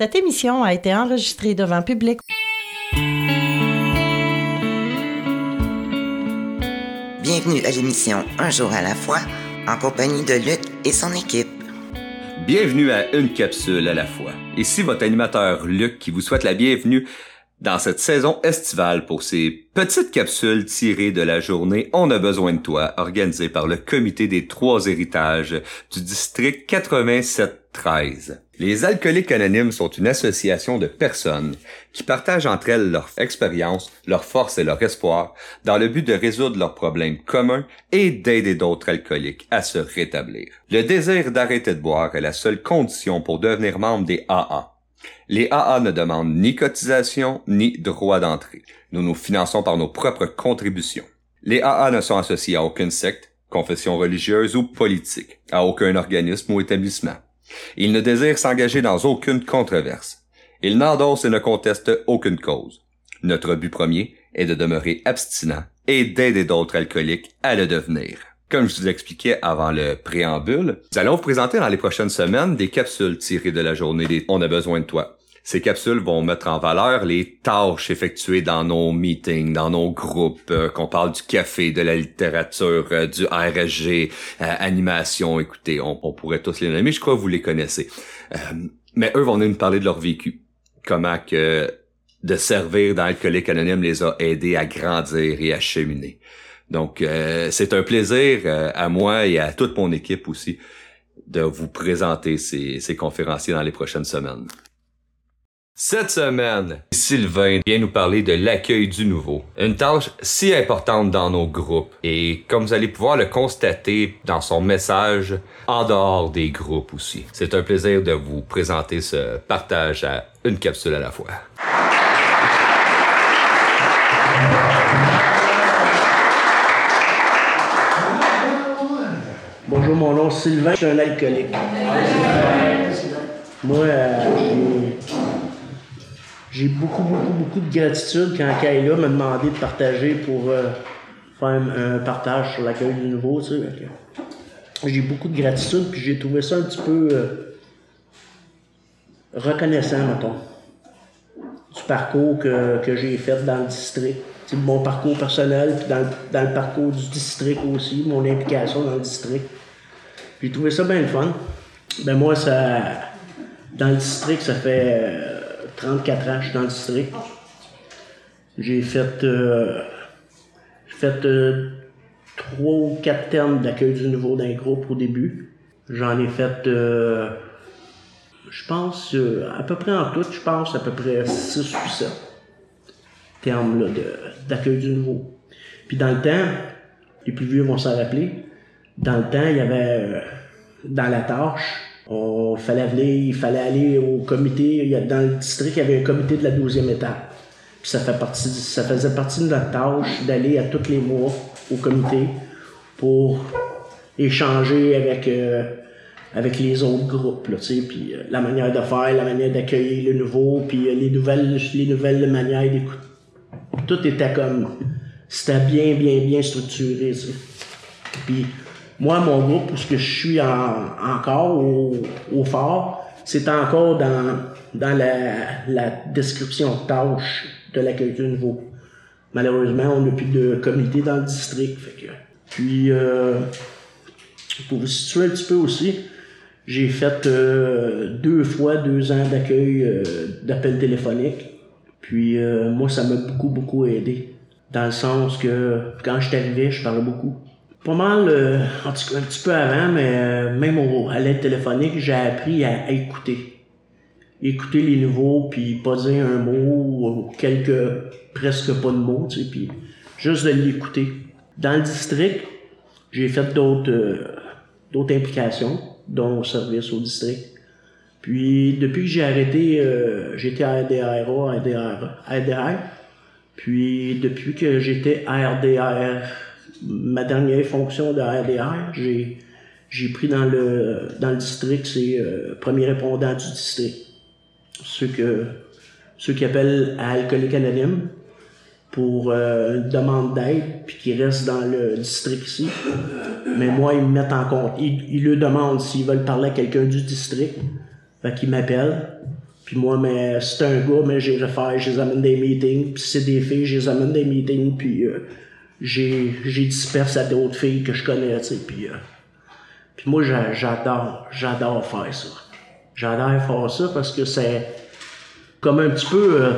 Cette émission a été enregistrée devant public. Bienvenue à l'émission Un jour à la fois, en compagnie de Luc et son équipe. Bienvenue à Une capsule à la fois. Ici votre animateur Luc qui vous souhaite la bienvenue dans cette saison estivale pour ces petites capsules tirées de la journée On a besoin de toi, organisée par le comité des trois héritages du district 8713. Les alcooliques anonymes sont une association de personnes qui partagent entre elles leur expérience, leur force et leur espoir dans le but de résoudre leurs problèmes communs et d'aider d'autres alcooliques à se rétablir. Le désir d'arrêter de boire est la seule condition pour devenir membre des AA les AA ne demandent ni cotisation ni droit d'entrée. Nous nous finançons par nos propres contributions. Les AA ne sont associés à aucune secte, confession religieuse ou politique, à aucun organisme ou établissement. Ils ne désirent s'engager dans aucune controverse. Ils n'endossent et ne contestent aucune cause. Notre but premier est de demeurer abstinent et d'aider d'autres alcooliques à le devenir. Comme je vous expliquais avant le préambule, nous allons vous présenter dans les prochaines semaines des capsules tirées de la journée des On a besoin de toi. Ces capsules vont mettre en valeur les tâches effectuées dans nos meetings, dans nos groupes, euh, qu'on parle du café, de la littérature, euh, du RSG, euh, animation, écoutez, on, pourrait tous les nommer, je crois que vous les connaissez. mais eux vont nous parler de leur vécu. Comment que de servir dans l'alcoolique anonyme les a aidés à grandir et à cheminer. Donc, c'est un plaisir à moi et à toute mon équipe aussi de vous présenter ces conférenciers dans les prochaines semaines. Cette semaine, Sylvain vient nous parler de l'accueil du nouveau, une tâche si importante dans nos groupes et comme vous allez pouvoir le constater dans son message en dehors des groupes aussi. C'est un plaisir de vous présenter ce partage à une capsule à la fois. Bonjour, mon nom est Sylvain, je suis un alcoolique. Moi, euh, j'ai beaucoup, beaucoup, beaucoup de gratitude quand Kayla m'a demandé de partager pour euh, faire un, partage sur l'accueil du nouveau. J'ai beaucoup de gratitude, puis j'ai trouvé ça un petit peu euh, reconnaissant, mettons, du parcours que, j'ai fait dans le district. mon parcours personnel, puis dans, dans le parcours du district aussi, mon implication dans le district. J'ai trouvé ça bien le fun. Ben moi, ça. Dans le district, ça fait 34 euh, ans je suis dans le district. J'ai fait. Euh, fait euh, ou quatre termes d'accueil du nouveau d'un groupe au début. J'en ai fait. je pense, à peu près en tout, je pense à peu près 6 ou 7 termes d'accueil du nouveau. Puis dans le temps, les plus vieux vont s'en rappeler, dans le temps, il y avait euh, dans la tâche, il fallait aller au comité. Dans le district, il y avait un comité de la 12e étape. Puis ça, faisait partie de notre tâche d'aller à tous les mois au comité pour échanger avec, euh, avec les autres groupes. Là, puis euh, la manière de faire, la manière d'accueillir le nouveau, puis les, nouvelles, les nouvelles manières d'écouter. Tout était comme. C'était bien, bien, bien structuré. Puis moi, mon groupe, où je suis encore au, au fort, c'est encore dans, dans la, description de tâches de l'accueil de nouveau. Malheureusement, on n'a plus de comité dans le district. Puis, euh, pour vous situer un petit peu aussi, j'ai fait euh, deux fois deux ans d'accueil euh, d'appel téléphonique. Puis, moi, ça m'a beaucoup, beaucoup aidé. Dans le sens que quand je suis arrivé, je parlais beaucoup pas mal, euh, un petit peu avant, mais euh, même au, à l'aide téléphonique, j'ai appris à, écouter. Écouter les nouveaux, puis pas dire un mot, ou quelques, presque pas de mots, tu sais, puis juste de l'écouter. Dans le district, j'ai fait d'autres euh, d'autres implications, dont service au district. Puis depuis que j'ai arrêté, j'étais à RDRA, à RDR. Puis depuis que j'étais à RDR, ma dernière fonction de RDR, j'ai, j'ai pris dans le, dans le district, c'est euh, premier répondant du district. Ceux, que, ceux qui appellent à Alcoolique Anonyme pour euh, une demande d'aide, puis qui restent dans le district ici. Mais moi, ils me mettent en compte. Ils, ils le demandent s'ils veulent parler à quelqu'un du district. Fait qu'ils m'appellent, Puis moi, mais c'est un gars, mais j'ai je les amène des meetings. Puis c'est des filles, je les amène des meetings. Puis euh, j'ai, j'ai disperse à d'autres filles que je connais, tu sais. Puis, euh, moi, j'a- j'adore, j'adore faire ça. J'adore faire ça parce que c'est comme un petit peu euh,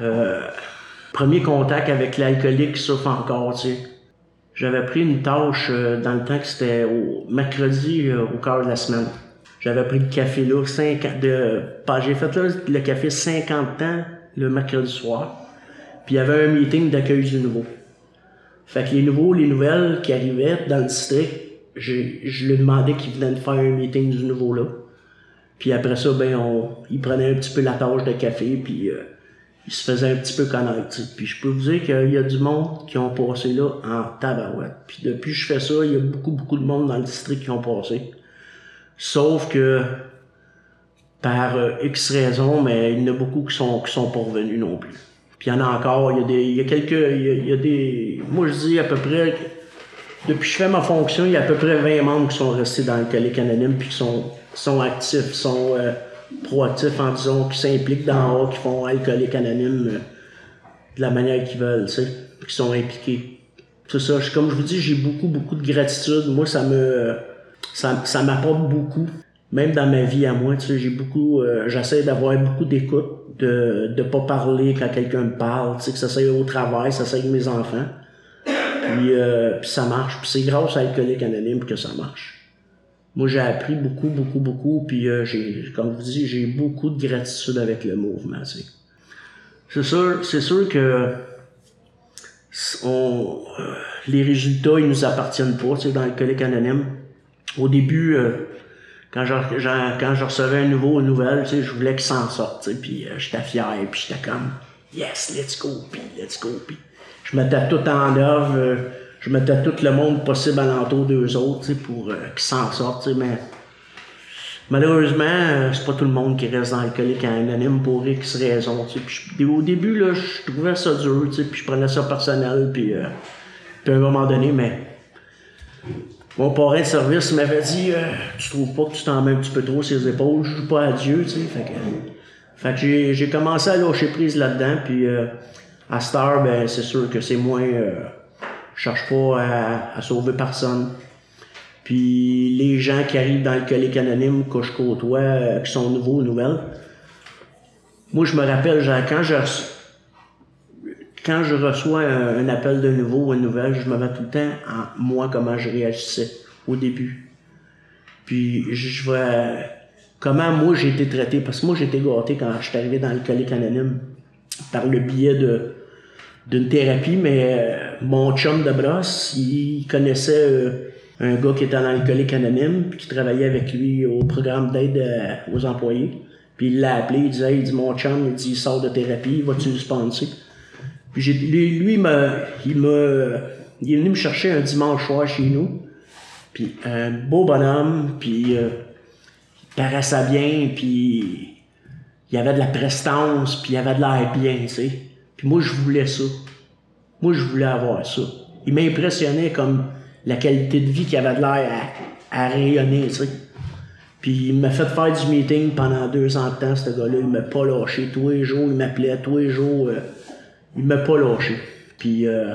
euh, premier contact avec l'alcoolique qui souffre encore, tu sais. J'avais pris une tâche euh, dans le temps que c'était au mercredi euh, au quart de la semaine. J'avais pris le café là, 50 de, j'ai fait là, le café 50 ans le mercredi soir. Puis il y avait un meeting d'accueil du nouveau. Fait que les nouveaux, les nouvelles qui arrivaient dans le district, j'ai- je lui demandais qu'ils venaient de faire un meeting du nouveau là. Puis après ça, ben, on, il prenait un petit peu la tâche de café, puis euh, il se faisait un petit peu connaître. Puis je peux vous dire qu'il y a du monde qui ont passé là en tabarouette. Puis depuis que je fais ça, il y a beaucoup, beaucoup de monde dans le district qui ont passé. Sauf que par euh, X raisons, mais il y en a beaucoup qui sont, qui sont pas revenus non plus. Puis il y en a encore, il y a des. Y a quelques. Y a, des. Moi je dis à peu près. Depuis que je fais ma fonction, il y a à peu près 20 membres qui sont restés dans le Calique Anonyme puis qui sont, sont actifs, sont euh, proactifs en disant, qui s'impliquent dans A, qui font alcoolique anonyme euh, de la manière qu'ils veulent, tu sais, qui sont impliqués. C'est ça, je- comme je vous dis, j'ai beaucoup, beaucoup de gratitude. Moi, ça me ça, ça m'apporte beaucoup. Même dans ma vie à moi, tu sais, j'ai beaucoup, euh, j'essaie d'avoir beaucoup d'écoute, de de pas parler quand quelqu'un me parle, tu sais, que ça soit au travail, ça soit avec mes enfants. Puis, euh, puis ça marche. Puis c'est grâce à Alcoolique Anonyme que ça marche. Moi, j'ai appris beaucoup, beaucoup, beaucoup. Puis euh, j'ai, comme je vous dis, j'ai beaucoup de gratitude avec le mouvement. C'est sûr, c'est sûr que on, les résultats, ils nous appartiennent pas, tu sais, dans Alcoolique Anonyme. Au début, quand je, recevais un nouveau une nouvelle, tu sais, je voulais qu'il s'en sorte, tu sais, puis euh, j'étais fier, puis j'étais comme yes, let's go, puis let's go, puis. Je mettais tout en œuvre, euh, je mettais tout le monde possible alentour d'eux autres, pour euh, qu'ils s'en sortent, mais malheureusement, c'est pas tout le monde qui reste dans l'alcoolique anonyme pour X raisons, tu sais, au début, là, je trouvais ça dur, puis je prenais ça personnel, puis, puis à un moment donné, mais mon parrain de service m'avait dit euh, Tu trouves pas que tu t'en mets un petit peu trop sur les épaules, je joue pas à Dieu, tu sais. Fait que, fait que j'ai, j'ai commencé à lâcher prise là-dedans, puis euh, à heure, ben, c'est sûr que c'est moins. euh, je cherche pas à, à sauver personne. Puis les gens qui arrivent dans le colique anonyme que je côtoie, euh, qui sont nouveaux ou nouvelles, moi je me rappelle, quand je reço- quand je reçois un, appel de nouveau ou une nouvelle, je me mets tout le temps en moi comment je réagissais au début. Puis je vois comment moi j'ai été traité, parce que moi j'ai été gâté quand je suis arrivé dans le colique anonyme par le biais de d'une thérapie, mais euh, mon chum de brosse, il connaissait euh, un gars qui était dans l'alcoolique anonyme, puis qui travaillait avec lui au programme d'aide euh, aux employés. Puis il l'a appelé, il disait, il dit, mon chum, il dit, il sort de thérapie, vas-tu le sponsor? Puis lui, lui, il m'a, il est venu me chercher un dimanche soir chez nous. Puis un beau bonhomme, puis euh, il paraissait bien, puis il avait de la prestance, puis il avait de l'air bien, tu sais. Puis moi, je voulais ça. Moi, je voulais avoir ça. Il m'impressionnait comme la qualité de vie qu'il avait de l'air à, à rayonner, tu sais. Puis il m'a fait faire du meeting pendant deux ans de temps, ce gars-là. Il m'a pas lâché. Tous les jours, il m'appelait. Tous les jours, euh, il m'a pas lâché. Puis euh,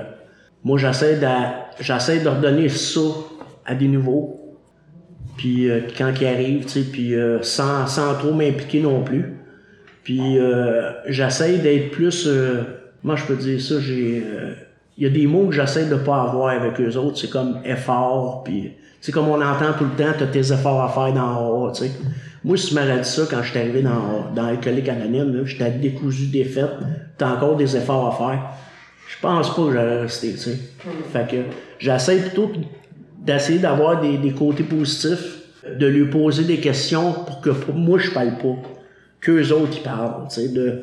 moi, j'essaie j'essaie de redonner ça à des nouveaux. Puis euh, quand ils arrivent, tu sais, puis euh, sans, sans trop m'impliquer non plus. Puis j'essaie d'être plus... Moi, je peux dire ça, j'ai... Il y a des mots que j'essaie de pas avoir avec eux autres. C'est comme effort, puis... C'est comme on entend tout le temps, t'as tes efforts à faire dans A, tu sais. Moi, si tu m'aurais dit ça quand j'étais arrivé dans, dans Alcoolique Anonyme, j'étais décousu, défaite, t'as encore des efforts à faire. Je pense pas que j'aurais resté, tu sais. Fait que j'essaie plutôt d'essayer d'avoir des, des côtés positifs, de lui poser des questions pour que moi je parle pas, qu'eux autres ils parlent, tu sais, de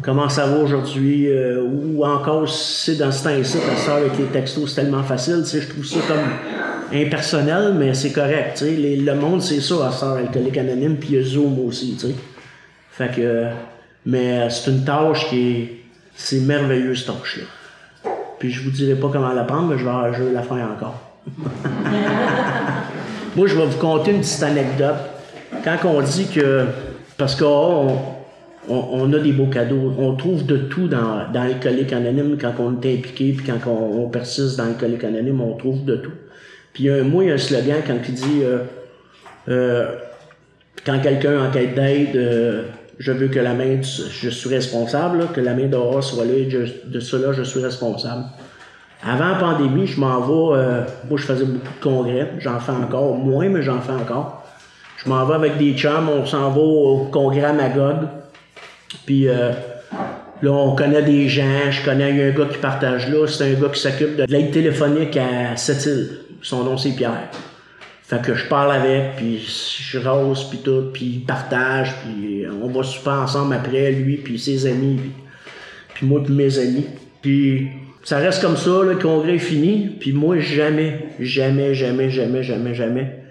comment ça va aujourd'hui, euh, ou encore si c'est dans ce temps-ci, parce avec les textos c'est tellement facile, tu sais, je trouve ça comme impersonnel, mais c'est correct, le monde c'est ça à Star Alcoolique Anonyme, puis il y a Zoom aussi. Fait que, euh, mais c'est une tâche qui est, c'est merveilleux cette tâche-là. Puis je vous dirai pas comment la prendre, mais je vais, la faire encore. Moi, je vais vous conter une petite anecdote. Quand on dit que Parce qu'on on, a des beaux cadeaux. On trouve de tout dans, dans l'alcoolique anonyme quand on est impliqué, puis quand on, persiste dans l'alcoolique anonyme, on trouve de tout. Puis moi, il y a un slogan quand il dit euh, euh, quand quelqu'un en quête d'aide, euh, je veux que la main, je suis responsable, que la main dehors soit là de cela, je suis responsable. Avant la pandémie, je m'en vais, moi je faisais beaucoup de congrès, j'en fais encore, moins, mais j'en fais encore. Je m'en vais avec des chums, on s'en va au congrès à Magog. Puis euh, là, on connaît des gens, je connais un gars qui partage là, c'est un gars qui s'occupe de l'aide téléphonique à Sept-Îles. Son nom, c'est Pierre. Fait que je parle avec, puis je rose, puis tout, puis il partage, puis on va super ensemble après, lui, puis ses amis, puis, moi, puis mes amis. Puis ça reste comme ça, le congrès est fini, puis moi, jamais, jamais, jamais, jamais, jamais, jamais,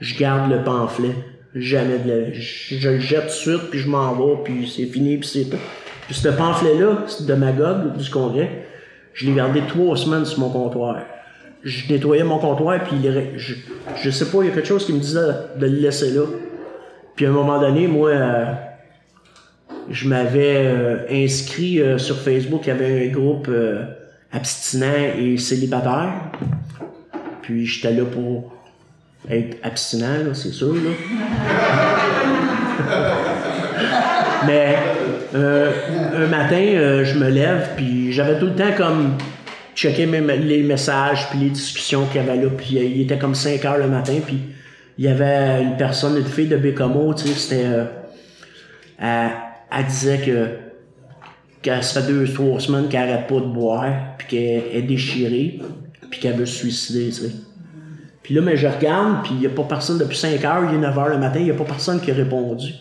je garde le pamphlet jamais de la... je, le jette tout de suite, puis je m'en vais, puis c'est fini, puis c'est tout. Puis ce pamphlet-là, de Magog, du congrès, je l'ai gardé trois semaines sur mon comptoir. Je nettoyais mon comptoir, puis je, je sais pas, il y a quelque chose qui me disait de le laisser là. Puis à un moment donné, moi, euh, je m'avais euh, inscrit euh, sur Facebook, il y avait un groupe abstinent et célibataire. Puis j'étais là pour être abstinent, c'est sûr. Mais un matin, je me lève, puis j'avais tout le temps comme checké les messages, puis les discussions qu'il y avait là. Puis il était comme 5 heures le matin, puis il y avait une personne, une fille de Bécomo, tu sais, c'était... Euh, elle, disait que qu'elle se fait deux, trois semaines qu'elle arrête pas de boire, puis qu'elle est déchirée, puis qu'elle veut se suicider, tu sais. Puis là, mais je regarde, puis il n'y a pas personne depuis 5 heures, il est 9 heures le matin, il n'y a pas personne qui a répondu.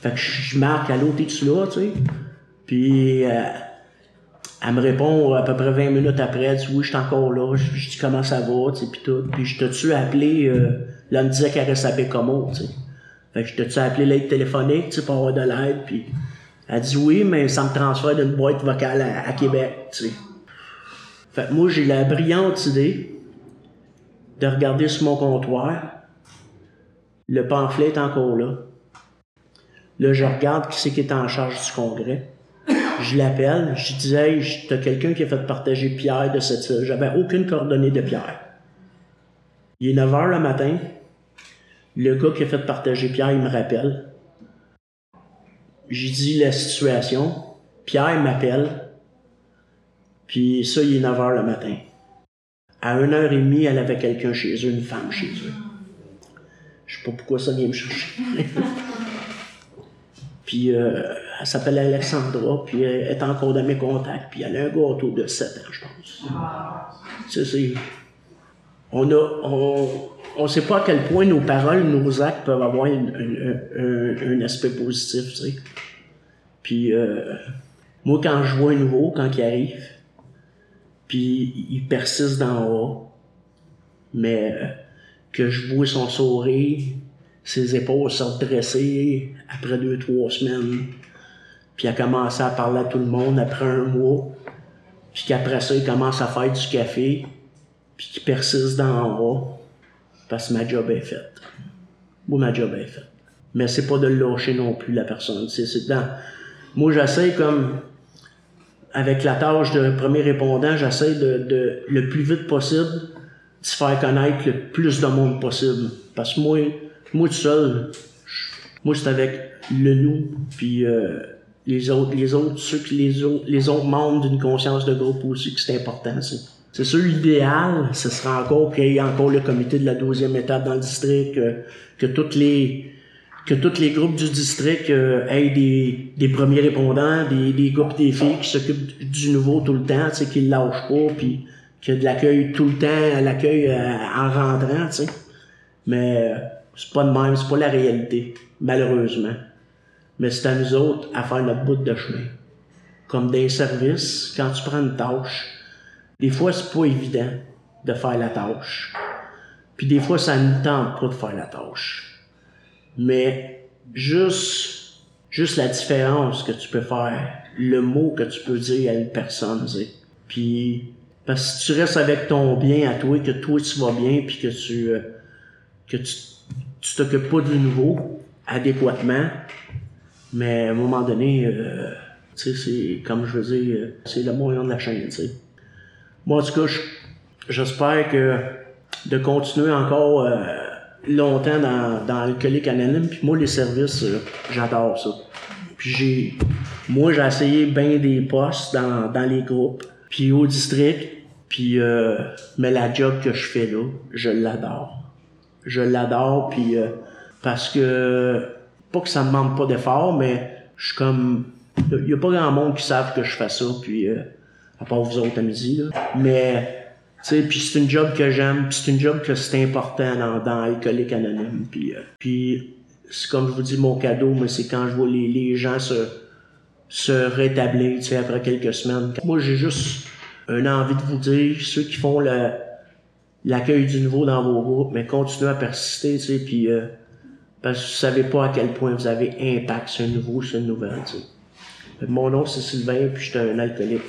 Fait que je marque à l'autre, es-tu là, tu sais? Puis euh, elle me répond à peu près 20 minutes après, elle dit oui, je suis encore là. Je, dis comment ça va, tu puis tout. Puis je te-tu appelé, euh, là, elle me disait qu'elle restait à Bécomo, tu sais. Fait que je te-tu appelé l'aide téléphonique, tu sais, pour avoir de l'aide, puis elle dit oui, mais ça me transfère d'une boîte vocale à, à Québec, tu sais. Fait que moi, j'ai la brillante idée de regarder sur mon comptoir. Le pamphlet est encore là. Là, je regarde qui c'est qui est en charge du congrès. Je l'appelle, je disais, hey, t'as quelqu'un qui a fait partager Pierre de cette île. J'avais aucune coordonnée de Pierre. Il est 9 h le matin. Le gars qui a fait partager Pierre, il me rappelle. J'ai dit la situation. Pierre m'appelle. Puis ça, il est 9 h le matin. À 1h30, elle avait quelqu'un chez eux, une femme chez eux. Je sais pas pourquoi ça vient me chercher. puis euh, elle s'appelle Alexandra, puis elle est encore dans mes contacts, puis elle a un gâteau de 7 ans, je pense. C'est. On a... On, on sait pas à quel point nos paroles, nos actes peuvent avoir un, aspect positif, tu sais. Puis, euh, moi, quand je vois un nouveau, quand il arrive, puis il persiste d'en haut. Mais euh, que je vois son sourire, ses épaules se redresser après deux, trois semaines. Puis a commencé à parler à tout le monde après un mois. Puis qu'après ça, il commence à faire du café. Puis qu'il persiste d'en haut. Parce que ma job est faite. Moi, ma job est faite. Mais c'est pas de lâcher non plus la personne. C'est dans... Moi, j'essaie comme avec la tâche de premier répondant, j'essaie de, le plus vite possible de se faire connaître le plus de monde possible. Parce que moi, moi tout seul, moi c'est avec le nous, puis euh, les autres, les autres, ceux qui les autres, les autres membres d'une conscience de groupe aussi que c'est important. C'est sûr, l'idéal, ce serait encore qu'il y ait encore le comité de la deuxième étape dans le district, que, que toutes les que tous les groupes du district euh, aient des, des premiers répondants, des, des gars des filles qui s'occupent du nouveau tout le temps, tu sais, qui le lâchent pas, puis qu'il y a de l'accueil tout le temps, l'accueil euh, en rentrant, tu sais. Mais euh, c'est pas de même, c'est pas la réalité, malheureusement. Mais c'est à nous autres à faire notre bout de chemin. Comme des services, quand tu prends une tâche, des fois c'est pas évident de faire la tâche. Puis des fois ça ne tente pas de faire la tâche mais juste, juste la différence que tu peux faire, le mot que tu peux dire à une personne, tu sais. Puis, parce que si tu restes avec ton bien à toi, que toi tu vas bien, puis que tu, euh, que tu, tu t'occupes pas du nouveau adéquatement, Mais à un moment donné, euh, tu sais, c'est comme je veux dire, euh, c'est le moyen de la chaîne, tu sais. Moi, en tout cas, je- j'espère que de continuer encore euh, longtemps dans, dans l'alcoolique anonyme. Puis moi, les services, euh, j'adore ça. Puis j'ai, moi, j'ai essayé bien des postes dans, dans les groupes, puis au district. Puis, euh, mais la job que je fais là, je l'adore. Je l'adore, puis euh, parce que pas que ça me demande pas d'effort, mais je suis comme, il y a pas grand monde qui savent que je fais ça, puis euh, à part vous autres à midi là. Mais tu sais, puis c'est une job que j'aime, puis c'est une job que c'est important dans, dans Alcoolique Anonyme. Puis, euh, puis c'est comme je vous dis, mon cadeau, mais c'est quand je vois les, gens se, se rétablir, tu sais, après quelques semaines. Moi, j'ai juste une envie de vous dire, ceux qui font l'accueil du nouveau dans vos groupes, mais continuez à persister, tu sais, puis euh, parce que vous savez pas à quel point vous avez impact sur un nouveau, sur une nouvelle, tu Mon nom, c'est Sylvain, puis je suis un alcoolique.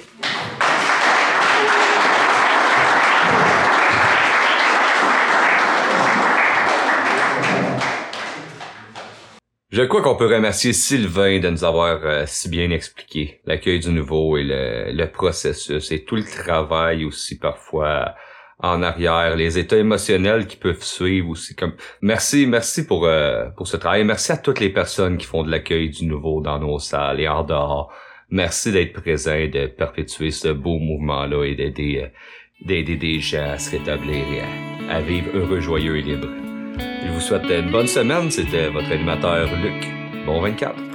Je crois qu'on peut remercier Sylvain de nous avoir euh, si bien expliqué l'accueil du nouveau et le, le processus et tout le travail aussi parfois en arrière, les états émotionnels qui peuvent suivre aussi. Comme merci, merci pour euh, pour ce travail. Merci à toutes les personnes qui font de l'accueil du nouveau dans nos salles et en dehors. Merci d'être présent et de perpétuer ce beau mouvement-là et d'aider euh, d'aider des gens à se rétablir et à, à vivre heureux, joyeux et libre. Je vous souhaite une bonne semaine. C'était votre animateur Luc. Bon 24.